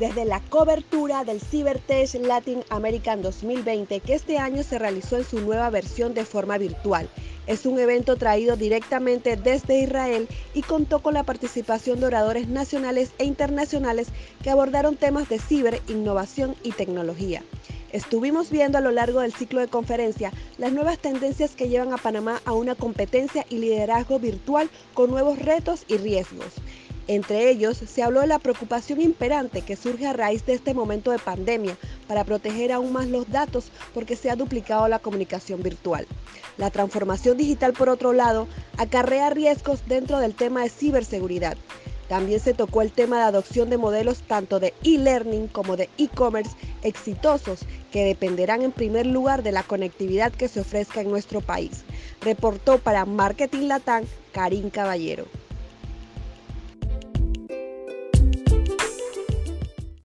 desde la cobertura del CyberTech Latin American 2020 que este año se realizó en su nueva versión de forma virtual. Es un evento traído directamente desde Israel y contó con la participación de oradores nacionales e internacionales que abordaron temas de ciber, innovación y tecnología. Estuvimos viendo a lo largo del ciclo de conferencia las nuevas tendencias que llevan a Panamá a una competencia y liderazgo virtual con nuevos retos y riesgos. Entre ellos, se habló de la preocupación imperante que surge a raíz de este momento de pandemia para proteger aún más los datos porque se ha duplicado la comunicación virtual. La transformación digital, por otro lado, acarrea riesgos dentro del tema de ciberseguridad. También se tocó el tema de adopción de modelos tanto de e-learning como de e-commerce exitosos que dependerán en primer lugar de la conectividad que se ofrezca en nuestro país. Reportó para Marketing Latam Karim Caballero.